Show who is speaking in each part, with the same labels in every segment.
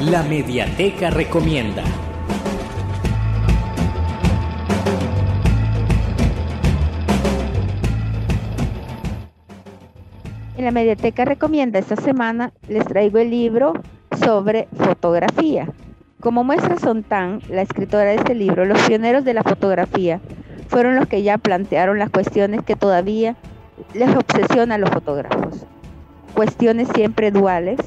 Speaker 1: La Mediateca Recomienda.
Speaker 2: En la Mediateca Recomienda esta semana les traigo el libro sobre fotografía. Como muestra Sontán, la escritora de este libro, los pioneros de la fotografía fueron los que ya plantearon las cuestiones que todavía les obsesiona a los fotógrafos. Cuestiones siempre duales,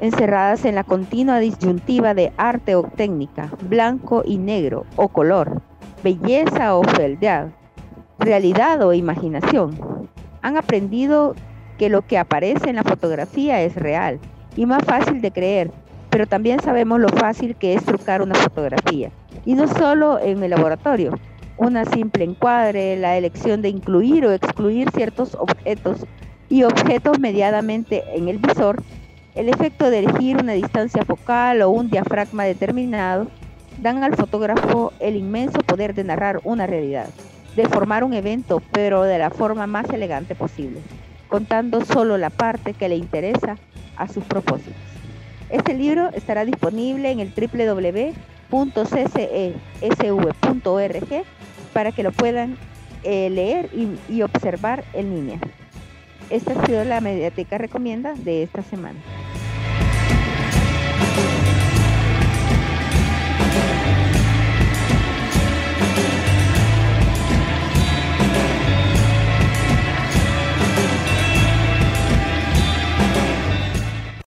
Speaker 2: encerradas en la continua disyuntiva de arte o técnica, blanco y negro o color, belleza o fealdad, realidad o imaginación. Han aprendido que lo que aparece en la fotografía es real y más fácil de creer, pero también sabemos lo fácil que es trucar una fotografía. Y no solo en el laboratorio, una simple encuadre, la elección de incluir o excluir ciertos objetos y objetos mediadamente en el visor, el efecto de elegir una distancia focal o un diafragma determinado, dan al fotógrafo el inmenso poder de narrar una realidad, de formar un evento, pero de la forma más elegante posible, contando solo la parte que le interesa a sus propósitos. Este libro estará disponible en el www.ccesv.org para que lo puedan eh, leer y, y observar en línea. Esta ha sido la Mediateca Recomienda de esta semana.